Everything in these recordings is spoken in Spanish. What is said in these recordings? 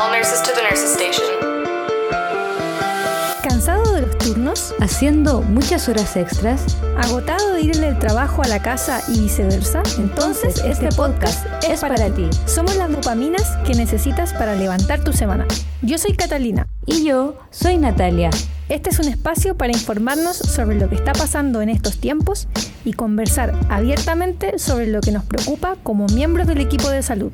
All nurses to the nurses station. ¿Cansado de los turnos? haciendo muchas horas extras, ¿Agotado de ir del trabajo a la casa y viceversa? entonces este podcast es para ti. Somos las dopaminas que necesitas para levantar tu semana. Yo soy Catalina. Y yo soy Natalia. Este es un espacio para informarnos sobre lo que está pasando en estos tiempos y conversar abiertamente sobre lo que nos preocupa como miembros del equipo de salud.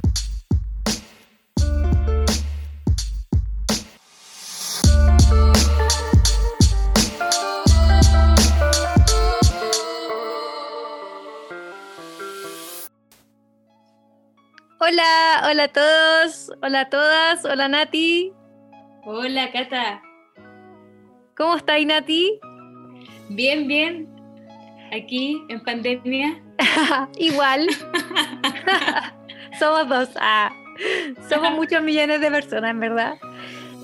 Hola, a todos, hola a todas, hola Nati. Hola, Cata. ¿Cómo está Nati? Bien, bien. Aquí en pandemia. Igual. Somos dos. Ah. Somos muchos millones de personas, en verdad.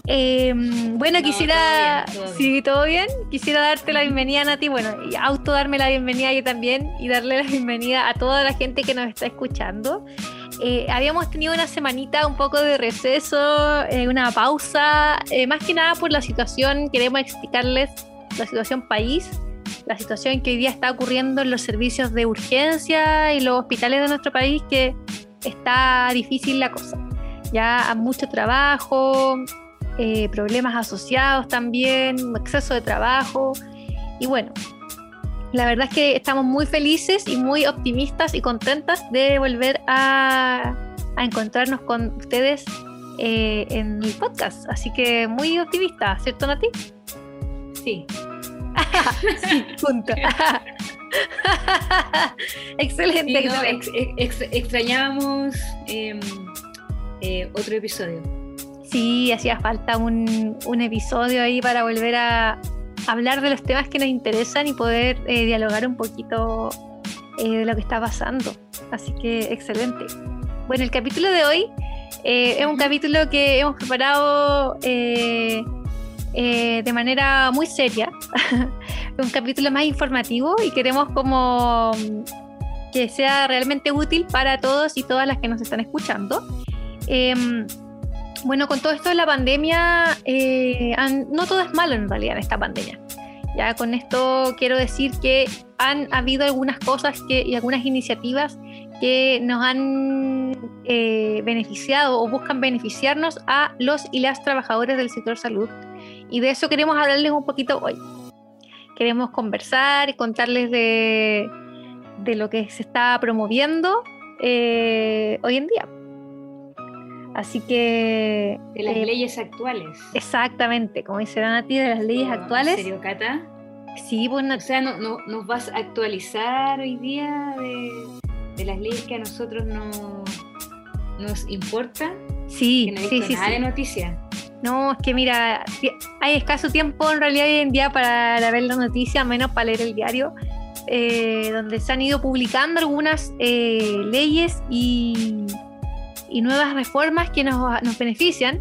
Eh, bueno, No, quisiera. todo bien, todo Sí, todo bien. Quisiera darte la bienvenida, Nati. Bueno, y auto darme la bienvenida yo también y darle la bienvenida a toda la gente que nos está escuchando. Eh, habíamos tenido una semanita un poco de receso, eh, una pausa, eh, más que nada por la situación, queremos explicarles la situación país, la situación que hoy día está ocurriendo en los servicios de urgencia y los hospitales de nuestro país, que está difícil la cosa. Ya hay mucho trabajo, eh, problemas asociados también, exceso de trabajo. Y bueno, la verdad es que estamos muy felices y muy optimistas y contentas de volver a, a encontrarnos con ustedes eh, en el podcast. Así que muy optimista, ¿cierto, Nati? Sí. sí, punto. excelente, Sí, no, excelente. ex- ex- extrañábamos em, eh, otro episodio. Sí, hacía falta un, un episodio ahí para volver a hablar de los temas que nos interesan y poder eh, dialogar un poquito eh, de lo que está pasando. Así que excelente. Bueno, el capítulo de hoy eh, es un capítulo que hemos preparado de manera muy seria. un capítulo más informativo y queremos como mm, que sea realmente útil para todos y todas las que nos están escuchando. Bueno, con todo esto de la pandemia, eh, no todo es malo en realidad en esta pandemia. Ya con esto quiero decir que han habido algunas cosas que, y algunas iniciativas que nos han eh, beneficiado o buscan beneficiarnos a los y las trabajadores del sector salud. Y de eso queremos hablarles un poquito hoy. Queremos conversar y contarles de, de lo que se está promoviendo eh, hoy en día. Así que... De las eh, leyes actuales. Exactamente, como dice la Nati, de las leyes Oh, actuales. ¿En serio, Cata? Sí, pues O sea, no, no- ¿nos vas a actualizar hoy día de, de las leyes que a nosotros no, nos importan? sí, Que no sí, sí, nada sí. de noticia. No, es que mira, hay escaso tiempo en realidad hoy en día para ver las noticias, menos para leer el diario, eh, donde se han ido publicando algunas eh, leyes y, y nuevas reformas que nos, nos benefician.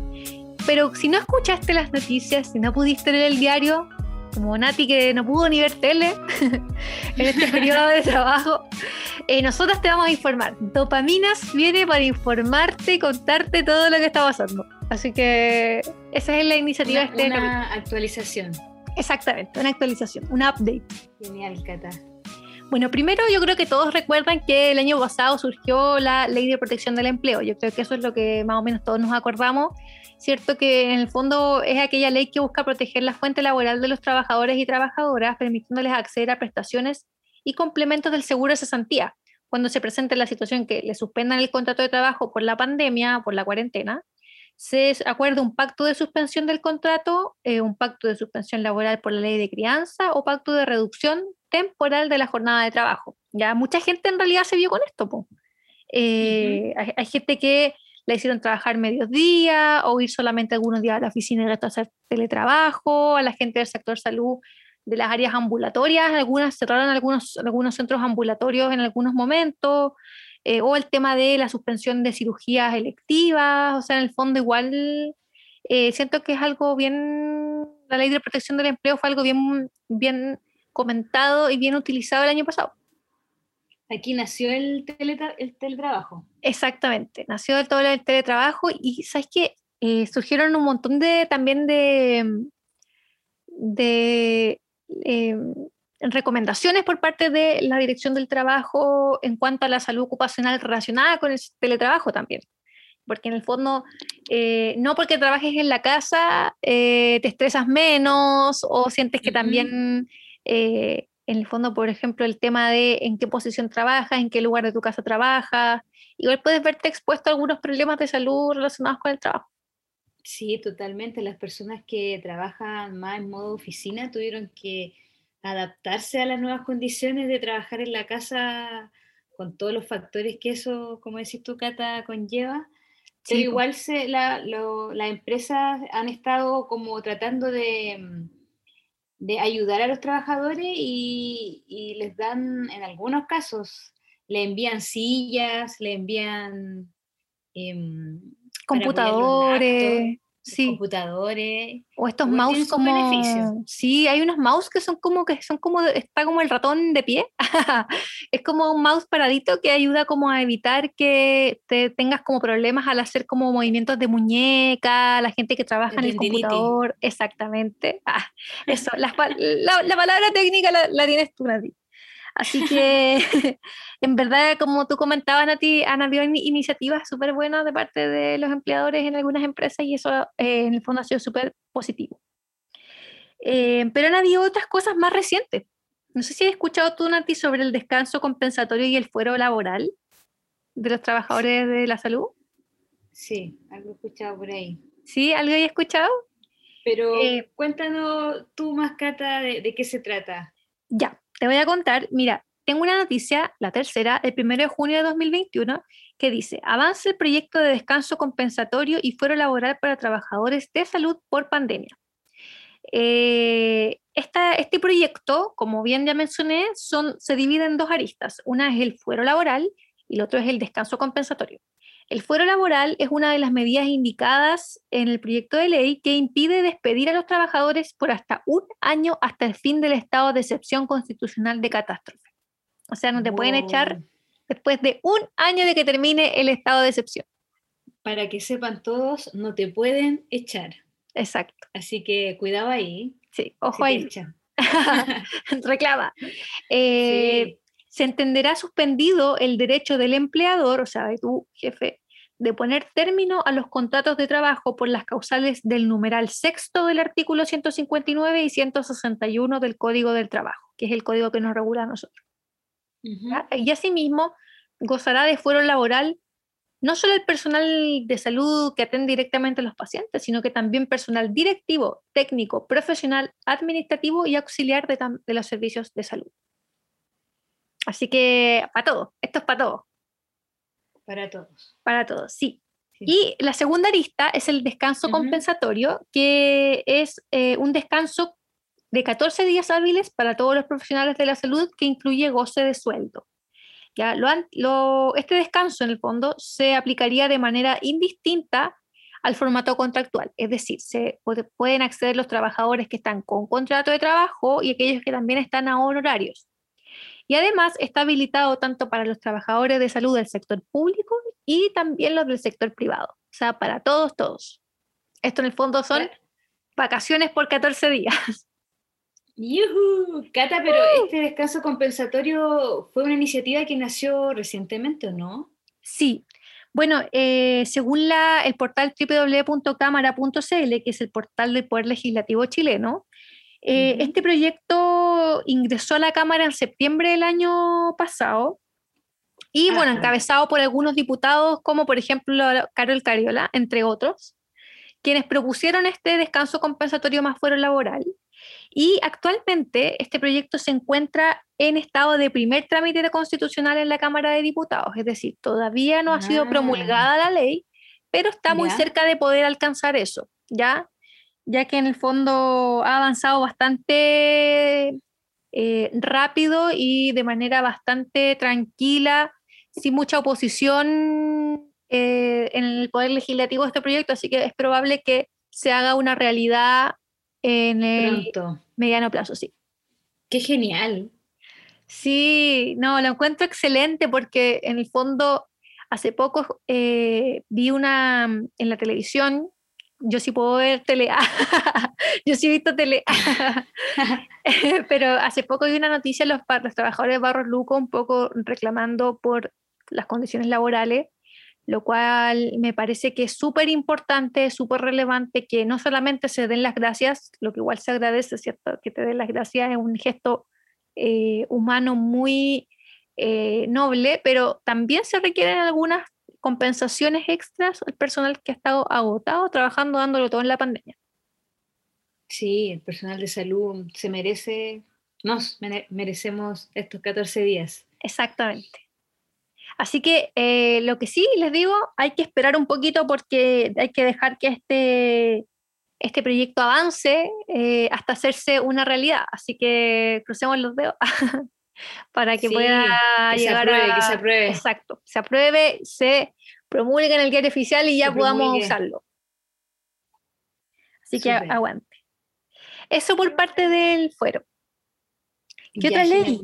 Pero si no escuchaste las noticias, si no pudiste leer el diario, como Nati que no pudo ni ver tele en este periodo de trabajo, eh, nosotras te vamos a informar. Dopaminas viene para informarte y contarte todo lo que está pasando. Así que esa es la iniciativa Una, de este capítulo. una actualización. Exactamente, una actualización, un update. Genial, Cata. Bueno, primero yo creo que todos recuerdan que el año pasado surgió la ley de protección del empleo. Yo creo que eso es lo que más o menos todos nos acordamos. Cierto que en el fondo es aquella ley que busca proteger la fuente laboral de los trabajadores y trabajadoras, permitiéndoles acceder a prestaciones y complementos del seguro de cesantía cuando se presente la situación que le suspendan el contrato de trabajo por la pandemia, por la cuarentena. Se acuerda un pacto de suspensión del contrato, eh, un pacto de suspensión laboral por la ley de crianza o pacto de reducción temporal de la jornada de trabajo. Ya mucha gente en realidad se vio con esto. po. Eh, hay, hay gente que le hicieron trabajar medios días o ir solamente algunos días a la oficina y el resto hacer teletrabajo, a la gente del sector salud de las áreas ambulatorias, algunas cerraron algunos, algunos centros ambulatorios en algunos momentos, eh, o el tema de la suspensión de cirugías electivas, o sea, en el fondo igual eh, siento que es algo bien, la ley de protección del empleo fue algo bien, bien comentado y bien utilizado el año pasado. Aquí nació el, teletra- el teletrabajo. Exactamente, nació del todo el teletrabajo y sabes que eh, surgieron un montón de también de, de eh, recomendaciones por parte de la Dirección del Trabajo en cuanto a la salud ocupacional relacionada con el teletrabajo también. Porque en el fondo, eh, no porque trabajes en la casa te estresas menos o sientes que también en el fondo, por ejemplo, el tema de en qué posición trabajas, en qué lugar de tu casa trabajas. Igual puedes verte expuesto a algunos problemas de salud relacionados con el trabajo. Sí, totalmente. Las personas que trabajan más en modo oficina tuvieron que adaptarse a las nuevas condiciones de trabajar en la casa con todos los factores que eso, como decís tú, Cata, conlleva. Pero igual se, la, las empresas han estado como tratando de mm, de ayudar a los trabajadores y, les dan, en algunos casos, le envían sillas, le envían em, computadores, sí. computadores. O estos mouse como sí, hay unos mouse que son como que son como está como el ratón de pie. es como un mouse paradito que ayuda como a evitar que te tengas como problemas al hacer como movimientos de muñeca, la gente que trabaja en el computador, exactamente. Ah, eso, la, palabra técnica la, tienes tú, Nati. Así que, en verdad, como tú comentabas, Nati, han habido iniciativas súper buenas de parte de los empleadores en algunas empresas y eso eh, en el fondo ha sido súper positivo. Eh, pero han habido otras cosas más recientes. No sé si has escuchado tú, Nati, sobre el descanso compensatorio y el fuero laboral de los trabajadores de la salud. Sí, algo he escuchado por ahí. ¿Sí? ¿Algo he escuchado? Pero eh, cuéntanos tú, Mascata, de, de qué se trata. Ya, te voy a contar, mira, tengo una noticia, la tercera, el 1 de junio de 2021, que dice, avance el proyecto de descanso compensatorio y fuero laboral para trabajadores de salud por pandemia. Eh, este proyecto, como bien ya mencioné, se divide en dos aristas. Una es el fuero laboral y el otro es el descanso compensatorio. El fuero laboral es una de las medidas indicadas en el proyecto de ley que impide despedir a los trabajadores por hasta un año hasta el fin del estado de excepción constitucional de catástrofe. O sea, no te pueden echar después de un año de que termine el estado de excepción. Para que sepan todos, no te pueden echar. Exacto. Así que cuidado ahí. Sí, ojo ahí. Reclama. Eh, se entenderá suspendido el derecho del empleador, o sea, de tu jefe, de poner término a los contratos de trabajo por las causales del numeral sexto del artículo 159 y 161 del Código del Trabajo, que es el código que nos regula a nosotros. Y asimismo, gozará de fuero laboral no solo el personal de salud que atiende directamente a los pacientes, sino que también personal directivo, técnico, profesional, administrativo y auxiliar de, de los servicios de salud. Así que para todos, esto es para todos. Para todos. Para todos, sí. Y la segunda lista es el descanso compensatorio, que es eh, un descanso de 14 días hábiles para todos los profesionales de la salud que incluye goce de sueldo. Ya, lo, este descanso, en el fondo, se aplicaría de manera indistinta al formato contractual, es decir, se pueden acceder los trabajadores que están con contrato de trabajo y aquellos que también están a honorarios. Y además está habilitado tanto para los trabajadores de salud del sector público y también los del sector privado. O sea, para todos, todos. Esto en el fondo son vacaciones por 14 días. ¡Yuhu! Cata, pero este descanso compensatorio fue una iniciativa que nació recientemente, ¿o no? Sí. Bueno, eh, según la, el portal www.cámara.cl, que es el portal del Poder Legislativo chileno, eh, este proyecto ingresó a la Cámara en septiembre del año pasado y, bueno, encabezado por algunos diputados como, por ejemplo, Carol Cariola, entre otros, quienes propusieron este descanso compensatorio más fuero laboral. Y actualmente este proyecto se encuentra en estado de primer trámite constitucional en la Cámara de Diputados, es decir, todavía no ha sido ah. promulgada la ley, pero está muy cerca de poder alcanzar eso, ¿ya? Ya que en el fondo ha avanzado bastante eh, rápido y de manera bastante tranquila, sin mucha oposición eh, en el Poder Legislativo de este proyecto, así que es probable que se haga una realidad en el mediano plazo, sí. Qué genial. Sí, no, lo encuentro excelente porque en el fondo hace poco eh, vi una en la televisión yo sí puedo ver tele, yo sí he visto tele, pero hace poco vi una noticia los, los trabajadores de Barros Luco un poco reclamando por las condiciones laborales, lo cual me parece que es súper importante, súper relevante que no solamente se den las gracias, lo que igual se agradece, ¿cierto? Que te den las gracias es un gesto eh, humano muy eh, noble, pero también se requieren algunas compensaciones extras al personal que ha estado agotado trabajando dándolo todo en la pandemia. Sí, el personal de salud se merece, nos merecemos estos 14 días. Exactamente. Así que eh, lo que sí les digo, hay que esperar un poquito porque hay que dejar que este, este proyecto avance eh, hasta hacerse una realidad. Así que crucemos los dedos para que pueda llegar a... Que se apruebe. Exacto, se apruebe, se promulgue en el diario oficial y ya podamos usarlo. Así que aguante. Eso por parte del fuero. ¿Qué otra ley?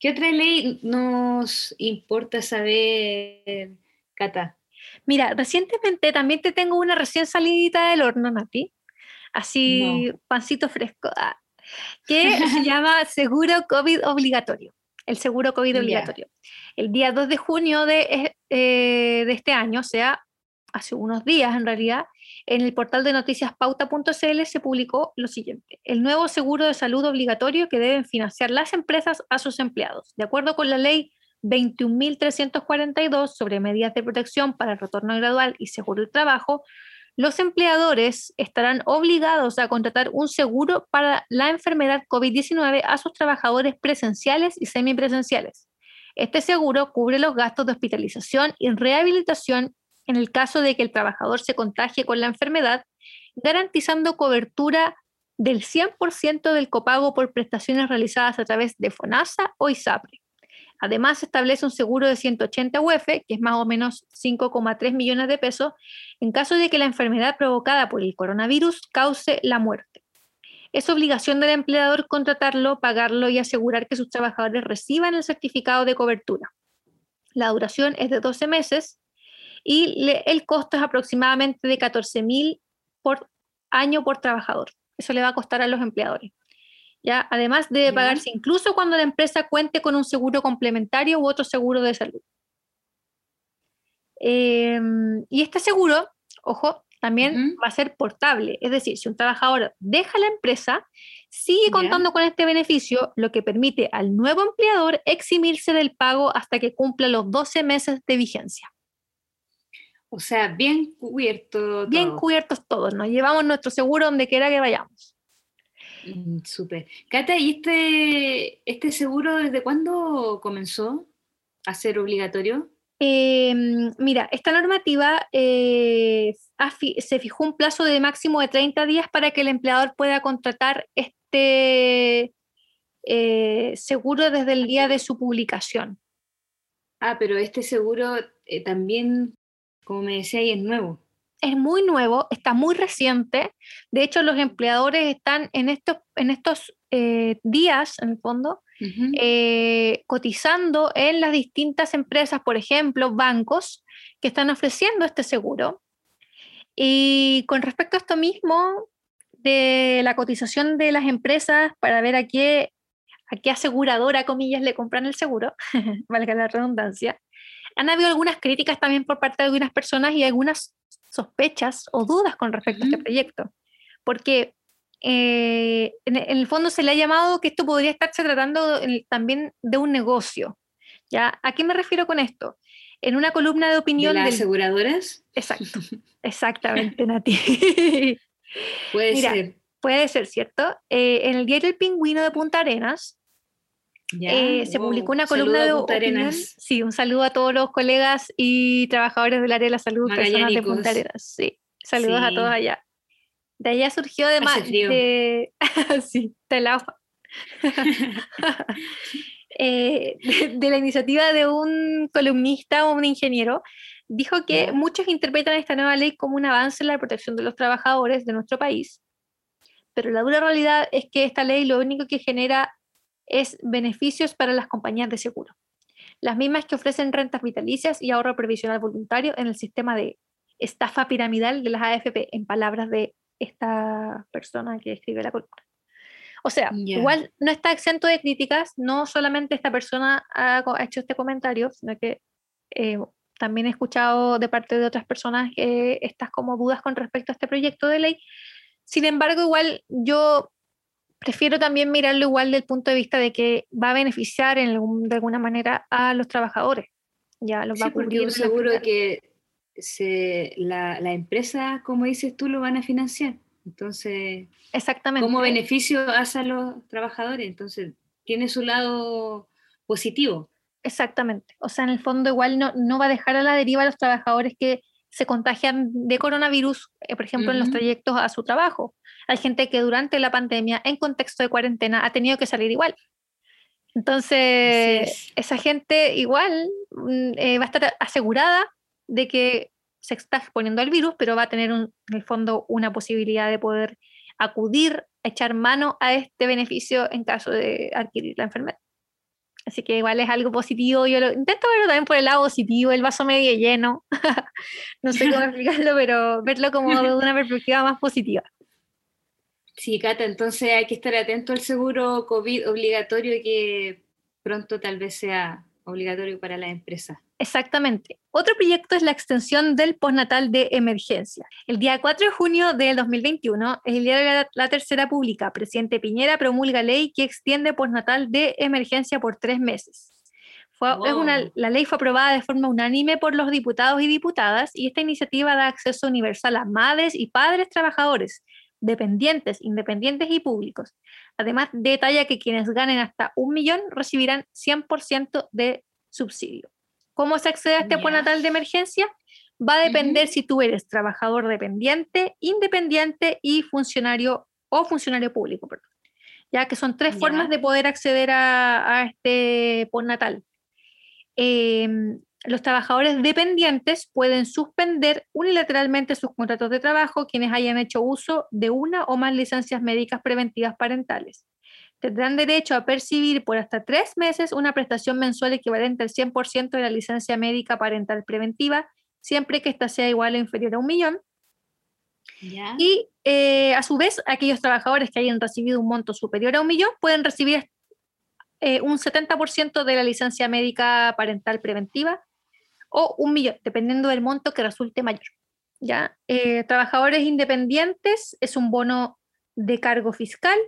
¿Qué otra ley nos importa saber, Cata? Mira, recientemente también te tengo una recién salidita del horno, Nati. Así, pancito fresco. Ah, que se llama seguro COVID obligatorio. El seguro COVID obligatorio. El día 2 de junio de, eh, de este año, o sea, hace unos días en realidad, en el portal de noticias pauta.cl se publicó lo siguiente, el nuevo seguro de salud obligatorio que deben financiar las empresas a sus empleados. De acuerdo con la ley 21.342 sobre medidas de protección para el retorno gradual y seguro del trabajo, los empleadores estarán obligados a contratar un seguro para la enfermedad COVID-19 a sus trabajadores presenciales y semipresenciales. Este seguro cubre los gastos de hospitalización y rehabilitación en el caso de que el trabajador se contagie con la enfermedad, garantizando cobertura del 100% del copago por prestaciones realizadas a través de FONASA o ISAPRE. Además, establece un seguro de 180 UF, que es más o menos 5,3 millones de pesos, en caso de que la enfermedad provocada por el coronavirus cause la muerte. Es obligación del empleador contratarlo, pagarlo y asegurar que sus trabajadores reciban el certificado de cobertura. La duración es de 12 meses y el costo es aproximadamente de 14 mil por año por trabajador. Eso le va a costar a los empleadores. ¿Ya? Además debe pagarse incluso cuando la empresa cuente con un seguro complementario u otro seguro de salud. Em, y este seguro, ojo, también va a ser portable. Es decir, si un trabajador deja la empresa, sigue contando con este beneficio, lo que permite al nuevo empleador eximirse del pago hasta que cumpla los 12 meses de vigencia. O sea, bien cubierto. Bien cubiertos todos, nos llevamos nuestro seguro donde quiera que vayamos. Mm, súper. Cata, ¿y este, este seguro desde cuándo comenzó a ser obligatorio? Em, mira, esta normativa eh, se fijó un plazo de máximo de 30 días para que el empleador pueda contratar este eh, seguro desde el día de su publicación. Ah, pero este seguro eh, también como me decía, es nuevo. Es muy nuevo, está muy reciente. De hecho, los empleadores están en estos, en estos eh, días, en el fondo, eh, cotizando en las distintas empresas, por ejemplo, bancos, que están ofreciendo este seguro. Y con respecto a esto mismo, de la cotización de las empresas para ver a qué, a qué aseguradora, comillas, le compran el seguro, valga la redundancia, han habido algunas críticas también por parte de algunas personas y algunas sospechas o dudas con respecto a este proyecto, porque eh, en, el fondo se le ha llamado que esto podría estarse tratando también de un negocio. ¿ya? ¿A qué me refiero con esto? En una columna de opinión... ¿De las aseguradoras? Exacto, exactamente, Nati. puede ser. Puede ser, ¿cierto? Eh, en el diario El Pingüino de Punta Arenas eh, se publicó una columna de opinión. Sí, un saludo a todos los colegas y trabajadores del área de la salud, personas de Punta Arenas. Sí, saludos a todos allá. De allá surgió además de, sí, del agua. Eh, de, la iniciativa de un columnista o un ingeniero, dijo que muchos interpretan esta nueva ley como un avance en la protección de los trabajadores de nuestro país, pero la dura realidad es que esta ley lo único que genera es beneficios para las compañías de seguro, las mismas que ofrecen rentas vitalicias y ahorro previsional voluntario en el sistema de estafa piramidal de las AFP, en palabras de esta persona que escribe la columna. O sea, igual no está exento de críticas, no solamente esta persona ha, hecho este comentario, sino que eh, también he escuchado de parte de otras personas estas como dudas con respecto a este proyecto de ley. Sin embargo, igual yo prefiero también mirarlo igual del punto de vista de que va a beneficiar de alguna manera a los trabajadores. Ya los va a cubrir. seguro que la, la, empresa, como dices tú, lo van a financiar. Entonces, Exactamente. como beneficio hace a los trabajadores. Entonces, tiene su lado positivo. Exactamente. O sea, en el fondo igual no, no va a dejar a la deriva a los trabajadores que se contagian de coronavirus, eh, por ejemplo, en los trayectos a su trabajo. Hay gente que durante la pandemia, en contexto de cuarentena, ha tenido que salir igual. Entonces, esa gente igual mm, eh, va a estar asegurada de que se está exponiendo al virus, pero va a tener en el fondo una posibilidad de poder acudir, a echar mano a este beneficio en caso de adquirir la enfermedad. Así que igual es algo positivo. Yo lo intento verlo también por el lado positivo, el vaso medio lleno. no sé cómo explicarlo, pero verlo como de una perspectiva más positiva. Sí, Cata, entonces hay que estar atento al seguro COVID obligatorio que pronto tal vez sea obligatorio para la empresa. Exactamente. Otro proyecto es la extensión del postnatal de emergencia. El día 4 de junio del 2021, el día de la, tercera pública, presidente Piñera promulga ley que extiende postnatal de emergencia por tres meses. la ley fue aprobada de forma unánime por los diputados y diputadas y esta iniciativa da acceso universal a madres y padres trabajadores, dependientes, independientes y públicos. Además, detalla que quienes ganen hasta un millón recibirán 100% de subsidio. ¿Cómo se accede a este postnatal de emergencia? Va a depender si tú eres trabajador dependiente, independiente y funcionario o funcionario público, perdón. Ya que son tres formas de poder acceder a, este postnatal. Em, los trabajadores dependientes pueden suspender unilateralmente sus contratos de trabajo quienes hayan hecho uso de una o más licencias médicas preventivas parentales. Tendrán derecho a percibir por hasta tres meses una prestación mensual equivalente al 100% de la licencia médica parental preventiva, siempre que ésta sea igual o inferior a un millón. Y eh, a su vez, aquellos trabajadores que hayan recibido un monto superior a un millón pueden recibir eh, un 70% de la licencia médica parental preventiva o un millón, dependiendo del monto que resulte mayor. ¿ya? Eh, trabajadores independientes es un bono de cargo fiscal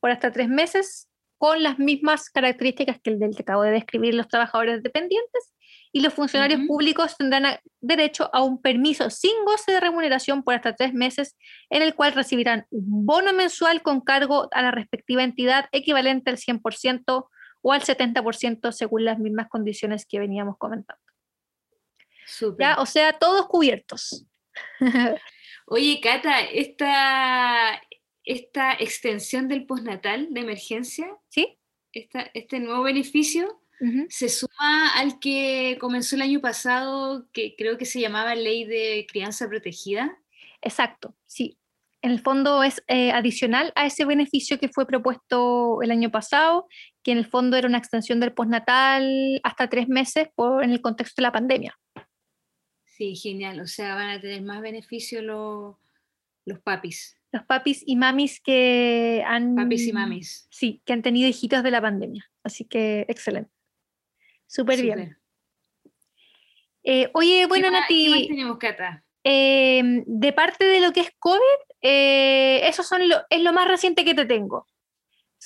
por hasta tres meses con las mismas características que el del que acabo de describir los trabajadores dependientes y los funcionarios públicos tendrán derecho a un permiso sin goce de remuneración por hasta tres meses en el cual recibirán un bono mensual con cargo a la respectiva entidad equivalente al 100% o al 70% según las mismas condiciones que veníamos comentando. O sea, todos cubiertos. Oye, Cata, esta, esta extensión del postnatal de emergencia, ¿Sí? este nuevo beneficio, se suma al que comenzó el año pasado, que creo que se llamaba Ley de Crianza Protegida. Exacto, sí. En el fondo es eh, adicional a ese beneficio que fue propuesto el año pasado, que en el fondo era una extensión del postnatal hasta tres meses por, en el contexto de la pandemia. Sí, genial. O sea, van a tener más beneficio los, los papis. Los papis y mamis que han... Papis y mamis. Sí, que han tenido hijitos de la pandemia. Así que excelente. Súper bien. Eh, oye, bueno, Nati. ¿Qué más tenemos, Cata? Em, de parte de lo que es COVID, eh, eso son lo, es lo más reciente que te tengo.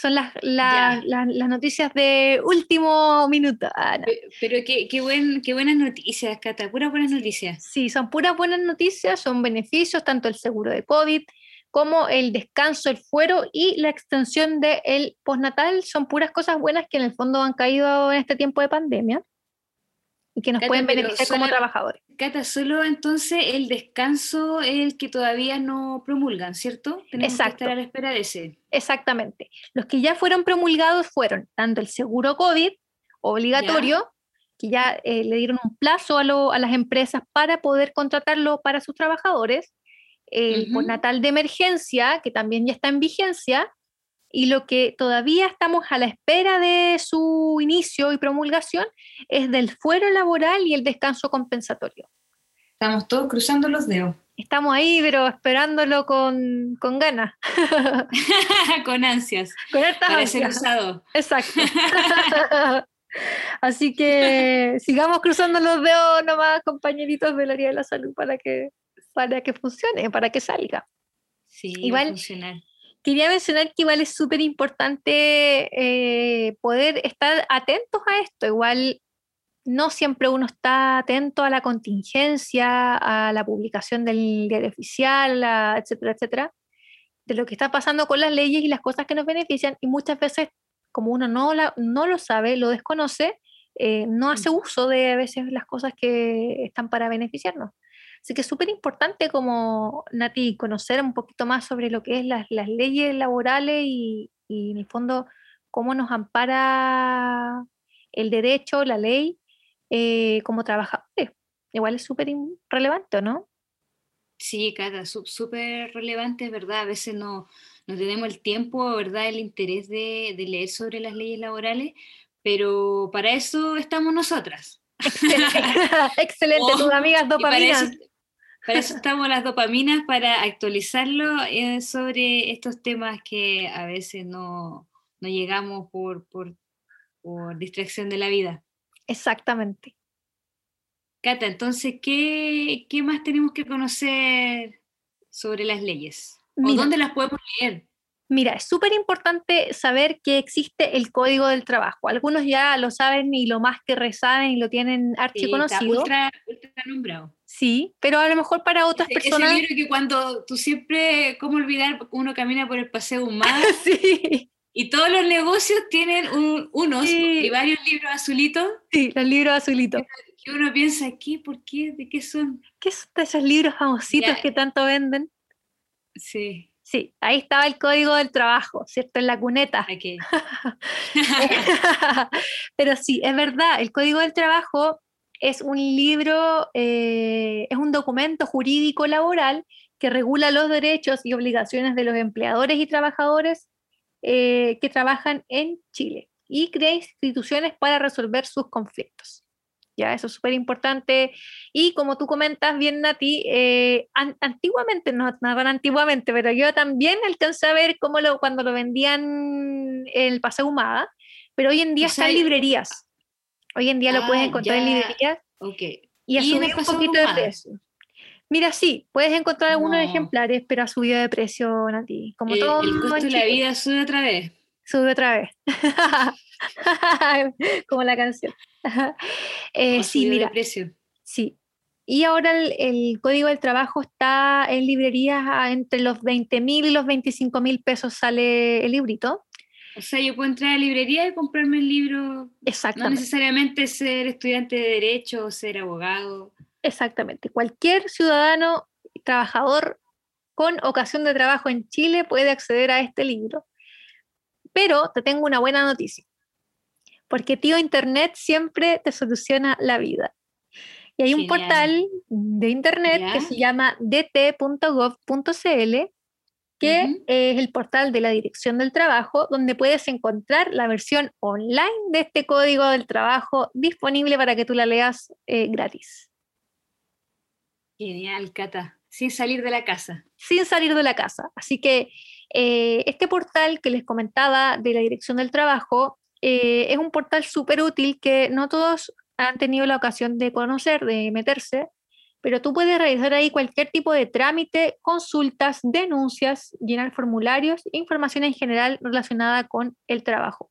Son las, las, noticias de último minuto. Ah, pero, qué, qué, buen, qué buenas noticias, Cata, puras buenas noticias. Sí, son puras buenas noticias, son beneficios, tanto el seguro de COVID como el descanso, el fuero y la extensión del postnatal. Son puras cosas buenas que en el fondo han caído en este tiempo de pandemia y que nos pueden beneficiar como trabajadores. Cata, solo entonces el descanso es el que todavía no promulgan, ¿cierto? Tenemos Exacto. que estar a la espera de ese. Exactamente. Los que ya fueron promulgados fueron tanto el seguro COVID obligatorio, que ya eh, le dieron un plazo a, a, las empresas para poder contratarlo para sus trabajadores, el uh natal de emergencia, que también ya está en vigencia, y lo que todavía estamos a la espera de su inicio y promulgación es del fuero laboral y el descanso compensatorio. Estamos todos cruzando los dedos. Estamos ahí, pero esperándolo con, con ganas. con ansias. Con hartas Para ansias. ser usado. Exacto. Así que sigamos cruzando los dedos nomás, compañeritos del área de la salud, para que, para que funcione, para que salga. Sí, va a Igual- funcionar. Quería mencionar que igual es súper importante eh, poder estar atentos a esto. Igual no siempre uno está atento a la contingencia, a la publicación del diario oficial, a- etcétera, etcétera, de lo que está pasando con las leyes y las cosas que nos benefician. Y muchas veces, como uno no, la- no lo sabe, lo desconoce, eh, no hace uso de a veces las cosas que están para beneficiarnos. Así que es súper importante como Nati conocer un poquito más sobre lo que es las, las leyes laborales y, y en el fondo cómo nos ampara el derecho, la ley, eh, como trabajadores. Igual es súper relevante, ¿o ¿no? Sí, Cata, sú- súper relevante, verdad. A veces no, no tenemos el tiempo, ¿verdad? El interés de leer sobre las leyes laborales, pero para eso estamos nosotras. Excelente, tus Oh, amigas para eso, dopaminas. para eso estamos las dopaminas, para actualizarlo eh, sobre estos temas que a veces no, no llegamos por, por, por distracción de la vida. Exactamente. Cata, entonces, ¿qué, qué más tenemos que conocer sobre las leyes? ¿O Mira. dónde las podemos leer? Mira, es súper importante saber que existe el código del trabajo. Algunos ya lo saben y lo más que resaben y lo tienen Sí, archiconocido. ultra, ultra nombrado. Sí, pero a lo mejor para otras Ese, ese personas. libro que cuando tú siempre, ¿cómo olvidar? Uno camina por el Paseo Humada sí, y todos los negocios tienen un- unos Sí. y varios libros azulitos sí, los libros azulitos. que uno piensa, ¿qué? ¿Por qué? ¿De qué son? ¿Qué son de esos libros famositos Ya. que tanto venden? Sí, Sí, ahí estaba el código del trabajo, ¿cierto? En la cuneta. aquí. Pero sí, es verdad, el Código del Trabajo es un libro, eh, es un documento jurídico laboral que regula los derechos y obligaciones de los empleadores y trabajadores eh, que trabajan en Chile y crea instituciones para resolver sus conflictos. Ya, eso es súper importante. Y como tú comentas bien, Nati, eh, an- antiguamente, no, no tan antiguamente, pero yo también alcancé a ver cómo lo, cuando lo vendían en el Paseo Humada, pero hoy en día O sea, está en librerías. Hoy en día lo puedes Ah, encontrar en ya. librerías Ok. y ¿Y en subido un poquito de Humada? precio. Mira, sí, puedes encontrar algunos No. ejemplares, pero ha subido de precio, Nati. Como El, todo el en costo de la vida sube otra vez. Sube otra vez. Como la canción. Eh, sí, mira, precio. Sí. Y ahora el, el Código del Trabajo está en librerías a entre los 20 mil y los 25 mil pesos sale el librito. O sea, yo puedo entrar a la librería y comprarme el libro, no Exactamente. necesariamente ser estudiante de derecho o ser abogado. Exactamente. Cualquier ciudadano trabajador con ocasión de trabajo en Chile puede acceder a este libro. Pero te tengo una buena noticia. Porque tío Internet siempre te soluciona la vida. Y hay un portal de Internet que se llama dt.gov.cl que es el portal de la Dirección del Trabajo, donde puedes encontrar la versión online de este código del trabajo disponible para que tú la leas eh, gratis. Genial, Cata. Sin salir de la casa. sin salir de la casa. Así que eh, este portal que les comentaba de la Dirección del Trabajo eh, es un portal súper útil que no todos han tenido la ocasión de conocer, de meterse, pero tú puedes realizar ahí cualquier tipo de trámite, consultas, denuncias, llenar formularios, información en general relacionada con el trabajo.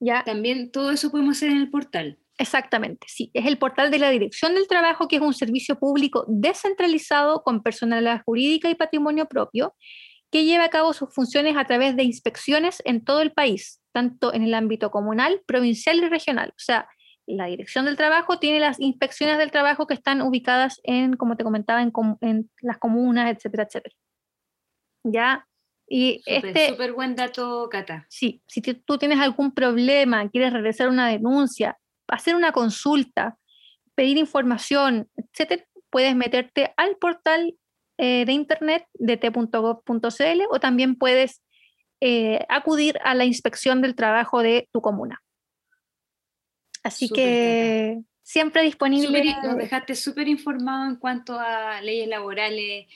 ¿Ya? También todo eso podemos hacer en el portal. Exactamente, sí. Es el portal de la Dirección del Trabajo, que es un servicio público descentralizado con personalidad jurídica y patrimonio propio, que lleva a cabo sus funciones a través de inspecciones en todo el país, tanto en el ámbito comunal, provincial y regional. O sea, la Dirección del Trabajo tiene las inspecciones del trabajo que están ubicadas en, como te comentaba, en, com- en las comunas, etcétera, etcétera. ¿Ya? Y Súper, este, súper buen dato, Cata. Sí, si tú tienes algún problema, quieres realizar una denuncia, hacer una consulta, pedir información, etcétera, puedes meterte al portal eh, de internet de t.gov.cl o también puedes eh, acudir a la inspección del trabajo de tu comuna. Así Súper, que siempre disponible. nos dejaste súper informado en cuanto a leyes laborales,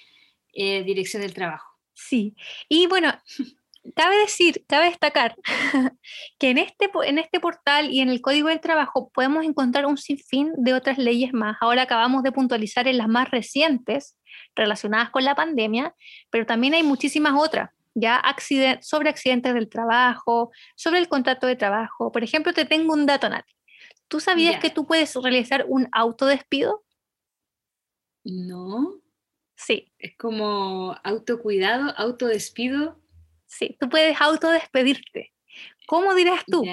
eh, dirección del trabajo. Sí, y bueno, cabe decir, cabe destacar que en este, en este portal y en el Código del Trabajo podemos encontrar un sinfín de otras leyes más. Ahora acabamos de puntualizar en las más recientes relacionadas con la pandemia, pero también hay muchísimas otras, ya sobre accidentes del trabajo, sobre el contrato de trabajo. Por ejemplo, te tengo un dato, Nati. ¿Tú sabías que tú puedes realizar un autodespido? No. Sí. Es como autocuidado, autodespido. Sí, tú puedes autodespedirte. ¿Cómo dirás tú?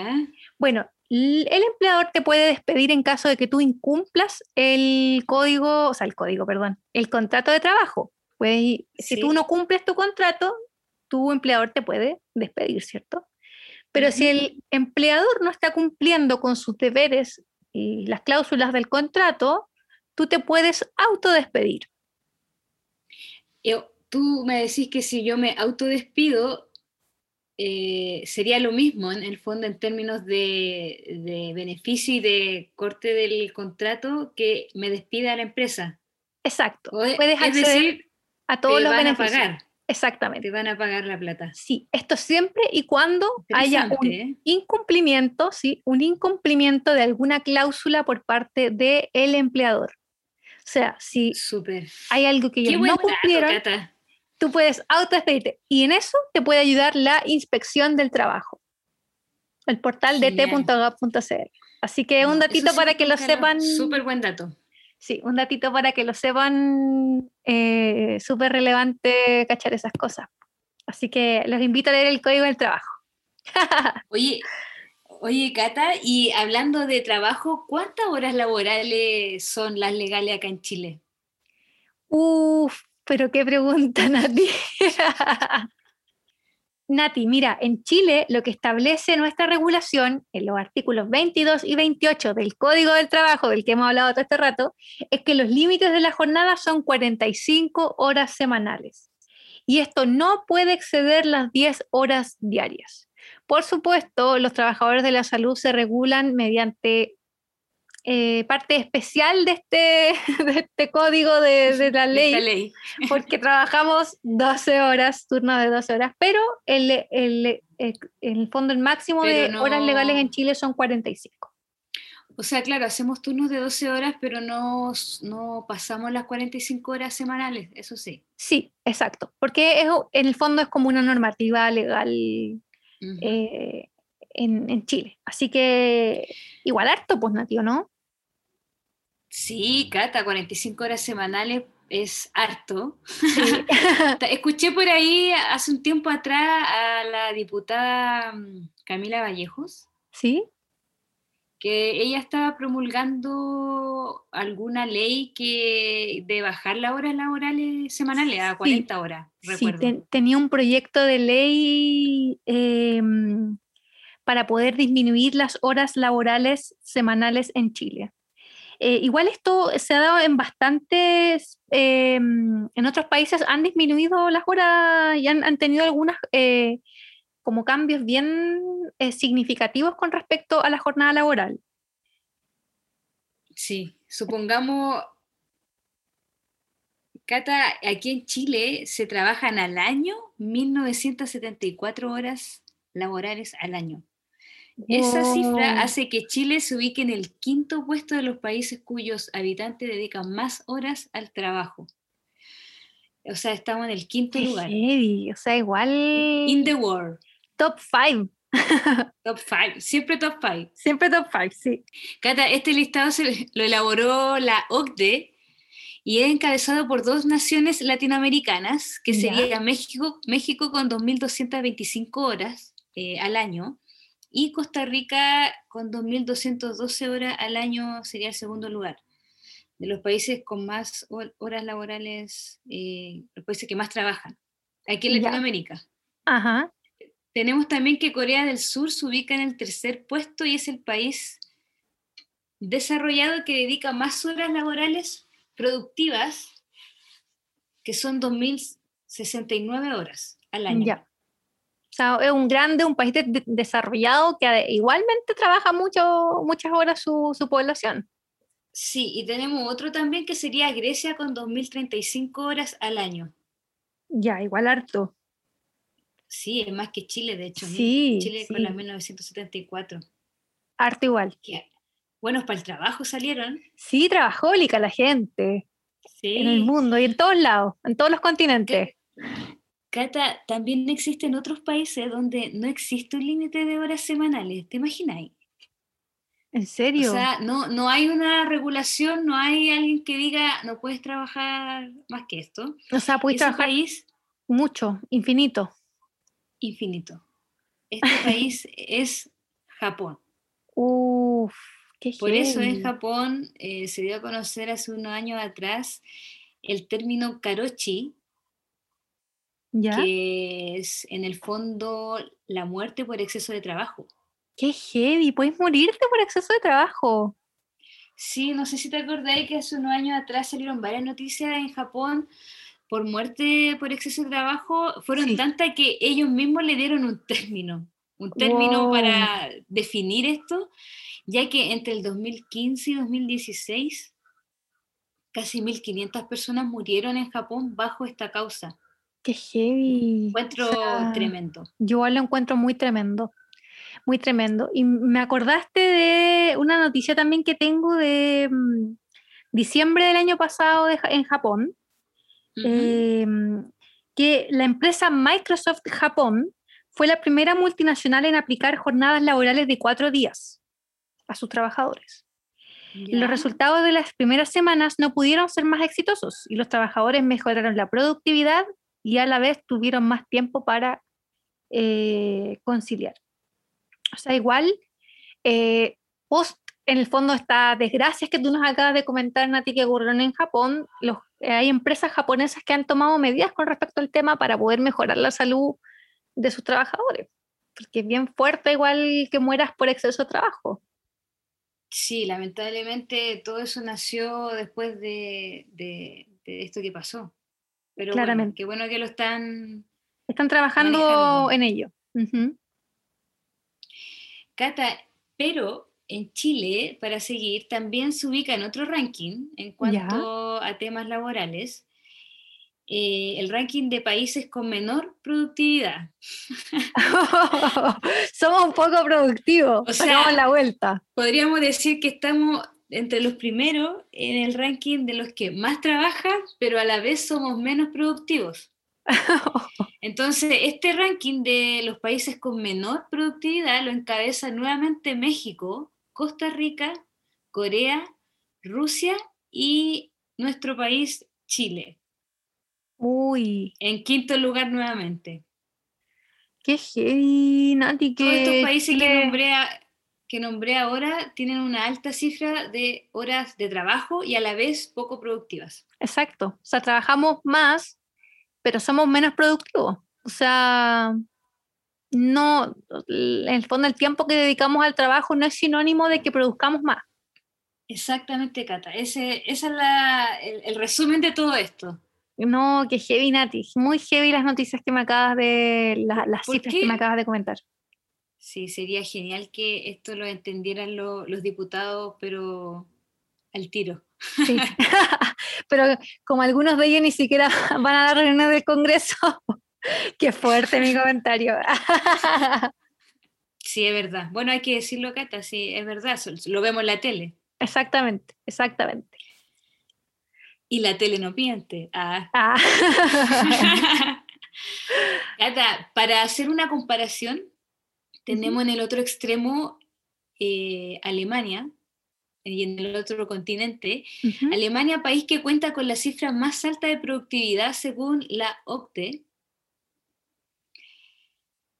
Bueno, el empleador te puede despedir en caso de que tú incumplas el código, o sea, el código, perdón, el contrato de trabajo. Pues, Si tú no cumples tu contrato, tu empleador te puede despedir, ¿cierto? Pero si el empleador no está cumpliendo con sus deberes y las cláusulas del contrato, tú te puedes autodespedir. tú me decís que si yo me autodespido, eh, sería lo mismo en el fondo en términos de, beneficio y de corte del contrato que me despida la empresa. Exacto. Puedes acceder a todos los beneficios. Exactamente. Te van a pagar la plata. Sí, esto siempre y cuando haya un ¿eh? incumplimiento, sí, un incumplimiento de alguna cláusula por parte del empleador. O sea, si hay algo que ellos no cumplieron, tú puedes autodespedirte. Y en eso te puede ayudar la inspección del trabajo. El portal de t.gov.cl. Así que un datito para que lo sepan. Súper buen dato. Sí, un datito para que lo sepan, eh, súper relevante cachar esas cosas. Así que los invito a leer el código del trabajo. oye, oye, Cata, y hablando de trabajo, ¿cuántas horas laborales son las legales acá en Chile? Uf, pero qué pregunta, Nati. Nati, mira, en Chile lo que establece nuestra regulación en los artículos 22 y 28 del Código del Trabajo, del que hemos hablado todo este rato, es que los límites de la jornada son 45 horas semanales. Y esto no puede exceder las 10 horas diarias. Por supuesto, los trabajadores de la salud se regulan mediante eh, parte especial de este, de este código de, la ley, porque trabajamos 12 horas, turno de 12 horas, pero el, el, el, el fondo el máximo de horas legales en Chile son 45. O sea, claro, hacemos turnos de 12 horas, pero no, no pasamos las 45 horas semanales, eso sí. Sí, exacto, porque en el fondo es como una normativa legal eh, en, en, Chile. Así que igual harto, pues, Natio, ¿no? Sí, Cata, 45 horas semanales es harto. Escuché por ahí hace un tiempo atrás a la diputada mm, Camila Vallejos. Sí. Que ella estaba promulgando alguna ley que de bajar las horas laborales semanales a 40 horas. Sí, tenía un proyecto de ley em, para poder disminuir las horas laborales semanales en Chile. Eh, igual esto se ha dado en bastantes, eh, en otros países han disminuido las horas y han, tenido algunas eh, como cambios bien significativos con respecto a la jornada laboral. Sí, supongamos, Cata, aquí en Chile se trabajan al año 1974 horas laborales al año. Esa cifra hace que Chile se ubique en el quinto puesto de los países cuyos habitantes dedican más horas al trabajo. O sea, estamos en el quinto lugar. O sea, igual. In the world. Top five. top five. Siempre top five. Siempre top five, sí. Cata, este listado se lo elaboró la OCDE y es encabezado por dos naciones latinoamericanas, que sería México, México con 2.225 horas eh, al año y Costa Rica con 2.212 horas al año sería el segundo lugar. De los países con más horas laborales, eh, los países que más trabajan, aquí en Latinoamérica. Ajá. Tenemos también que Corea del Sur se ubica en el tercer puesto y es el país desarrollado que dedica más horas laborales productivas, que son 2.069 horas al año. Ya. Sea, es un grande, un país desarrollado que igualmente trabaja mucho, muchas horas su, población. Sí, y tenemos otro también que sería Grecia con 2.035 horas al año. Ya, igual harto. Sí, es más que Chile, de hecho. ¿no? Sí, Chile sí. con la 1974. Harto igual. Que buenos para el trabajo salieron. Sí, trabajólica la gente Sí. en el mundo y en todos lados, en todos los continentes. Cata, también existen otros países donde no existe un límite de horas semanales. ¿Te imagináis? ¿En O serio? sea, no, no hay una regulación, no hay alguien que diga no puedes trabajar más que esto. O sea, puedes Ese trabajar país mucho, infinito. infinito. Este país es Japón. Uf, qué Por eso en. Japón eh, se dio a conocer hace unos años atrás el término karochi, ¿Ya? que es en el fondo la muerte por exceso de trabajo. Qué heavy, puedes morirte por exceso de trabajo. Sí, no sé si te acordáis que hace unos años atrás salieron varias noticias en Japón por muerte por exceso de trabajo. Fueron Sí. tantas que ellos mismos le dieron un término, un término Wow. para definir esto, ya que entre el 2015 y 2016 casi 1.500 personas murieron en Japón bajo esta causa. Qué heavy. Encuentro O sea, tremendo. Yo lo encuentro muy tremendo, muy tremendo. Y me acordaste de una noticia también que tengo de mm, diciembre del año pasado de en Japón, Ujú. eh, que la empresa Microsoft Japón fue la primera multinacional en aplicar jornadas laborales de cuatro días a sus trabajadores. Y Ya. Los resultados de las primeras semanas no pudieron ser más exitosos y los trabajadores mejoraron la productividad y a la vez tuvieron más tiempo para eh, conciliar. O sea, igual, eh, post en el fondo estas desgracias que tú nos acabas de comentar, Nati, que ocurrieron en Japón, los, eh, hay empresas japonesas que han tomado medidas con respecto al tema para poder mejorar la salud de sus trabajadores. Porque es bien fuerte igual que mueras por exceso de trabajo. Sí, lamentablemente todo eso nació después de, de- de esto que pasó. Pero bueno, Claramente. qué bueno que lo están... Están trabajando Manejando. en ello. Ujú. Cata, pero en Chile, para seguir, también se ubica en otro ranking en cuanto a temas laborales, eh, el ranking de países con menor productividad. Somos un poco productivos. O sea- la vuelta. Podríamos decir que estamos entre los primeros en el ranking de los que más trabajan, pero a la vez somos menos productivos. Entonces, este ranking de los países con menor productividad lo encabeza nuevamente México, Costa Rica, Corea, Rusia y nuestro país, Chile, Uy, en quinto lugar nuevamente. qué heavy, Nati. Todos estos países que nombré, que nombré ahora tienen una alta cifra de horas de trabajo y a la vez poco productivas. Exacto. O sea, trabajamos más, pero somos menos productivos. O sea, no, en el fondo el tiempo que dedicamos al trabajo no es sinónimo de que produzcamos más. Exactamente, Cata. Ese, ese es la- el, el resumen de todo esto. No, qué heavy, Nati. Muy heavy las noticias que me acabas de, la- las ¿Por cifras qué? que me acabas de comentar. Sí, sería genial que esto lo entendieran lo- los diputados, pero al tiro. Sí. Pero como algunos de ellos ni siquiera van a la reunión del Congreso, qué fuerte mi comentario. Sí, es verdad. Bueno, hay que decirlo, Cata, sí, es verdad. Lo vemos en la tele. exactamente, exactamente. Y la tele no miente. Ah. Ah. Cata, para hacer una comparación, tenemos en el otro extremo eh, Alemania y en el otro continente. Alemania, país que cuenta con la cifra más alta de productividad según la OCDE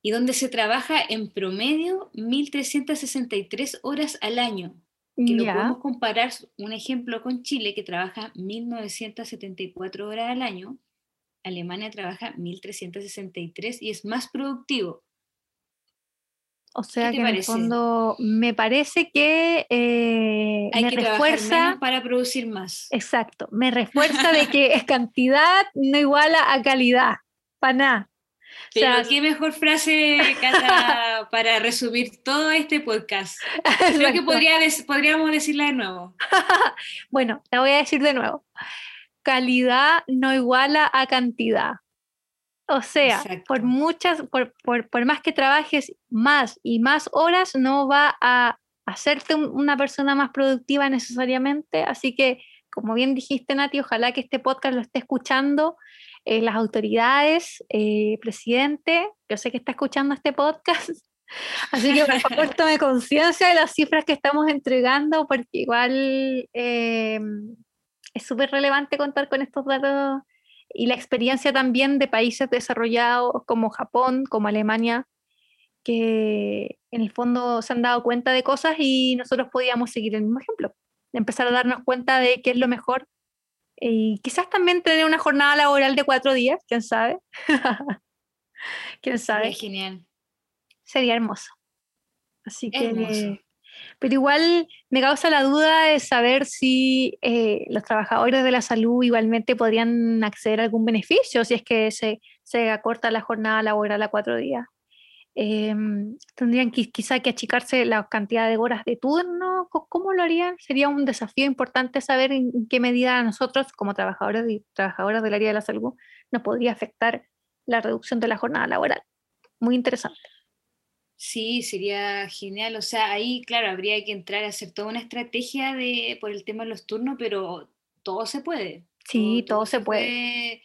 y donde se trabaja en promedio 1.363 horas al año. Que lo podemos comparar, un ejemplo, con Chile, que trabaja 1.974 horas al año. Alemania trabaja 1.363 y es más productivo. O sea que en el parece? fondo me parece que eh, Hay me que refuerza, para producir más. exacto, me refuerza de que es cantidad no iguala a calidad, para nada. Pero qué mejor frase, para resumir todo este podcast. Creo que podríamos decirla de nuevo. bueno, la voy a decir de nuevo. Calidad no iguala a cantidad. O sea, por muchas, por, por, más que trabajes más y más horas, no va a hacerte una persona más productiva necesariamente. Así que, como bien dijiste, Nati, ojalá que este podcast lo esté escuchando eh, las autoridades, eh, presidente, yo sé que está escuchando este podcast, así que por favor tome conciencia de las cifras que estamos entregando, porque igual eh, es súper relevante contar con estos datos y la experiencia también de países desarrollados como Japón, como Alemania, que en el fondo se han dado cuenta de cosas y nosotros podíamos seguir el mismo ejemplo, empezar a darnos cuenta de qué es lo mejor y quizás también tener una jornada laboral de cuatro días, quién sabe. quién sabe. Sería genial. Sería hermoso. Así que. Pero igual me causa la duda de saber si eh, los trabajadores de la salud igualmente podrían acceder a algún beneficio si es que se, se acorta la jornada laboral a cuatro días. Em, tendrían quizá que achicarse la cantidad de horas de turno. ¿Cómo lo harían? Sería un desafío importante saber en qué medida a nosotros, como trabajadores y trabajadoras del área de la salud, nos podría afectar la reducción de la jornada laboral. Muy interesante. Sí, sería genial. O sea, ahí, claro, habría que entrar a hacer toda una estrategia de, por el tema de los turnos, pero todo se puede. Sí, todo, se puede.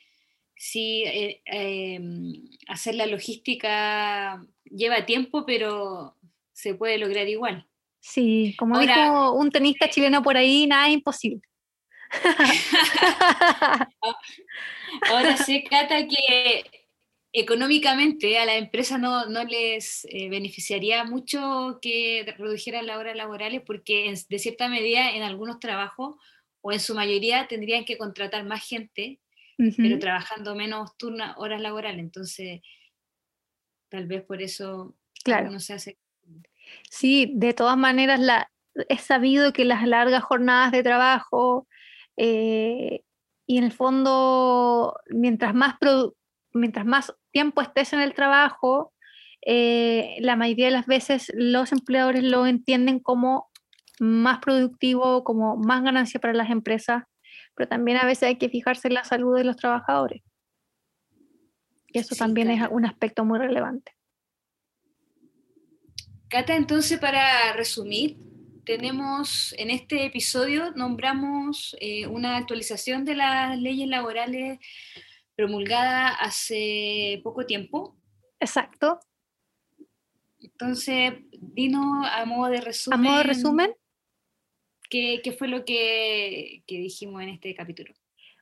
Sí, eh, em, hacer la logística lleva tiempo, pero se puede lograr igual. Sí, como dijo un tenista chileno por ahí, nada es imposible. Ahora sé, Cata, que económicamente a la empresa no, no les eh, beneficiaría mucho que redujeran las horas laborales porque de cierta medida en algunos trabajos o en su mayoría tendrían que contratar más gente, pero trabajando menos horas laborales. Entonces, Tal vez por eso claro. no se hace. Sí, de todas maneras la, es sabido que las largas jornadas de trabajo eh, y en el fondo, mientras más, mientras más tiempo estés en el trabajo, eh, la mayoría de las veces los empleadores lo entienden como más productivo, como más ganancia para las empresas, pero también a veces hay que fijarse en la salud de los trabajadores. Y eso también es un aspecto muy relevante. Cata, entonces para resumir, tenemos en este episodio, nombramos eh, una actualización de las leyes laborales promulgada hace poco tiempo. Exacto. Entonces, dinos a modo de resumen. A modo de resumen. ¿Qué, fue lo que, que dijimos en este capítulo?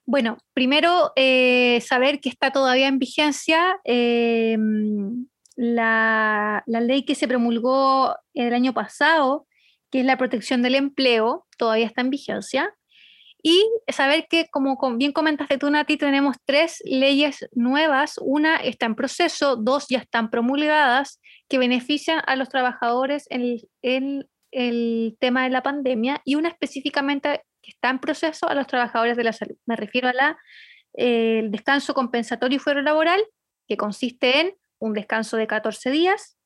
Bueno, primero eh, saber que está todavía en vigencia eh, la, ley que se promulgó el año pasado, que es la protección del empleo, todavía está en vigencia. Y saber que, como bien comentaste tú, Nati, tenemos tres leyes nuevas. Una está en proceso, dos ya están promulgadas, que benefician a los trabajadores en el tema de la pandemia, y una específicamente que está en proceso a los trabajadores de la salud. Me refiero a la, eh, el descanso compensatorio y fuero laboral, que consiste en un descanso de 14 días,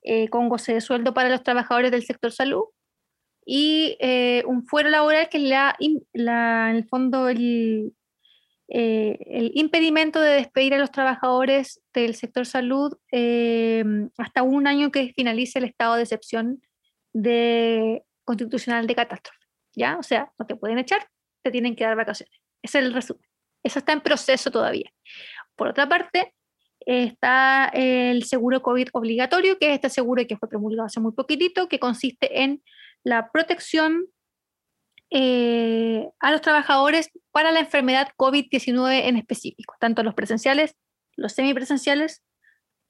eh, con goce de sueldo para los trabajadores del sector salud, y eh, un fuero laboral que es la, en el fondo el, el impedimento de despedir a los trabajadores del sector salud hasta un año que finalice el estado de excepción de, constitucional de catástrofe. ¿ya? O sea, no te pueden echar, te tienen que dar vacaciones. Ese es el resumen. Eso está en proceso todavía. Por otra parte, está el seguro COVID obligatorio, que es este seguro que fue promulgado hace muy poquitito, que consiste en la protección eh, a los trabajadores para la enfermedad COVID-19 en específico, tanto los presenciales, los semipresenciales,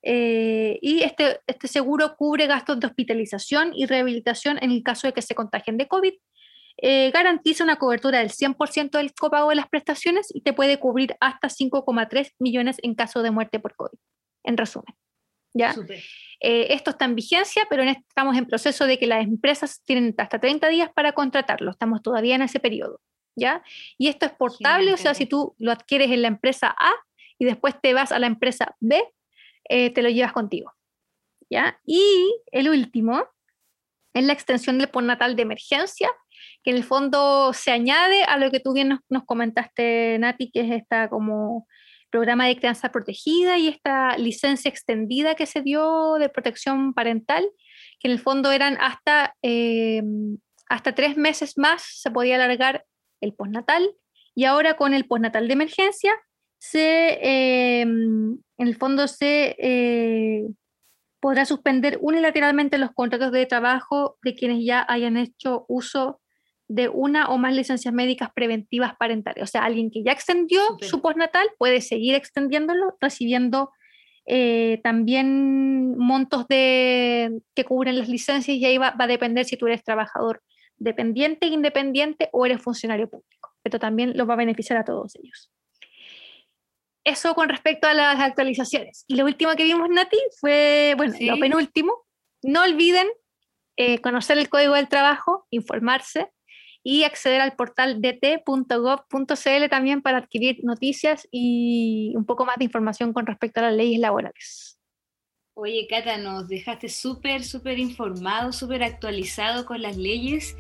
eh, y este, este seguro cubre gastos de hospitalización y rehabilitación en el caso de que se contagien de COVID eh, garantiza una cobertura del 100% del copago de las prestaciones y te puede cubrir hasta 5,3 millones en caso de muerte por COVID. En resumen. ¿Ya? Eh, esto está en vigencia, pero estamos en proceso de que las empresas tienen hasta 30 días para contratarlo. Estamos todavía en ese periodo. ¿ya? Y esto es portable, o sea, si tú lo adquieres en la empresa A y después te vas a la empresa B, eh, te lo llevas contigo. ¿ya? Y el último es la extensión del postnatal de emergencia, que en el fondo se añade a lo que tú bien nos, nos comentaste, Nati, que es esta como programa de crianza protegida y esta licencia extendida que se dio de protección parental, que en el fondo eran hasta, eh, hasta tres meses más se podía alargar el postnatal y ahora con el postnatal de emergencia se, eh, en el fondo se eh, podrá suspender unilateralmente los contratos de trabajo de quienes ya hayan hecho uso de una o más licencias médicas preventivas parentales. O sea, alguien que ya extendió su postnatal puede seguir extendiéndolo, recibiendo eh, también montos de, que cubren las licencias y ahí va, a depender si tú eres trabajador dependiente, independiente o eres funcionario público. Pero también los va a beneficiar a todos ellos. Eso con respecto a las actualizaciones. Y lo último que vimos, Nati, fue, bueno, lo penúltimo. No olviden eh, conocer el código del trabajo, informarse, y acceder al portal dt.gov.cl también para adquirir noticias y un poco más de información con respecto a las leyes laborales. Oye, Cata, nos dejaste súper, súper informado, súper actualizado con las leyes.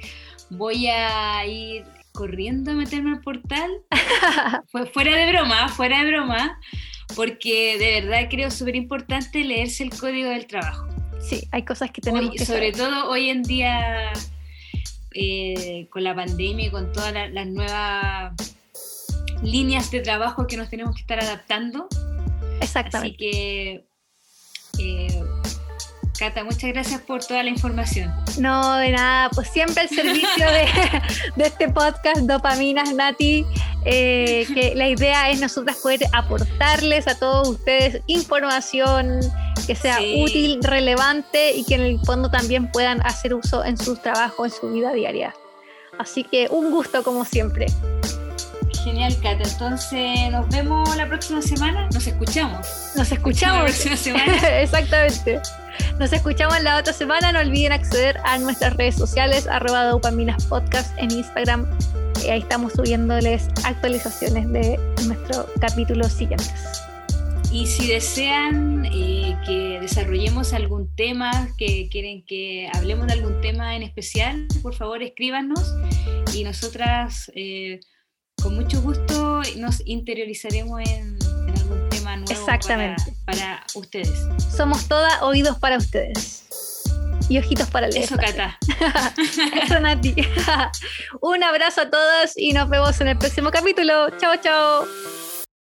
Voy a ir corriendo a meterme al portal. Fue fuera de broma, fuera de broma, porque de verdad creo súper importante leerse el código del trabajo. Sí, hay cosas que tenemos que Sobre todo hoy en día eh, con la pandemia y con todas las nuevas líneas de trabajo que nos tenemos que estar adaptando. Exactamente. Así que, eh, Cata, muchas gracias por toda la información. No, de nada, pues siempre el servicio de, de este podcast Dopaminas Nati, eh, que la idea es nosotras poder aportarles a todos ustedes información, que sea útil, relevante y que en el fondo también puedan hacer uso en sus trabajos, en su vida diaria. Así que un gusto como siempre. Genial, Cata. Entonces, nos vemos la próxima semana. Nos escuchamos. Nos escuchamos. La próxima semana. Exactamente. Nos escuchamos la otra semana. No olviden acceder a nuestras redes sociales, arroba Dopaminas Podcast en Instagram. Ahí estamos subiéndoles actualizaciones de nuestros capítulos siguientes. Y si desean eh, que desarrollemos algún tema, que quieren que hablemos de algún tema en especial, por favor escríbanos y nosotras eh, con mucho gusto nos interiorizaremos en, algún tema nuevo Exactamente. Para, ustedes. Somos todas oídos para ustedes. Y ojitos para el Eso, Cata. Eso, Nati. Un abrazo a todos y nos vemos en el próximo capítulo. Chao, chao.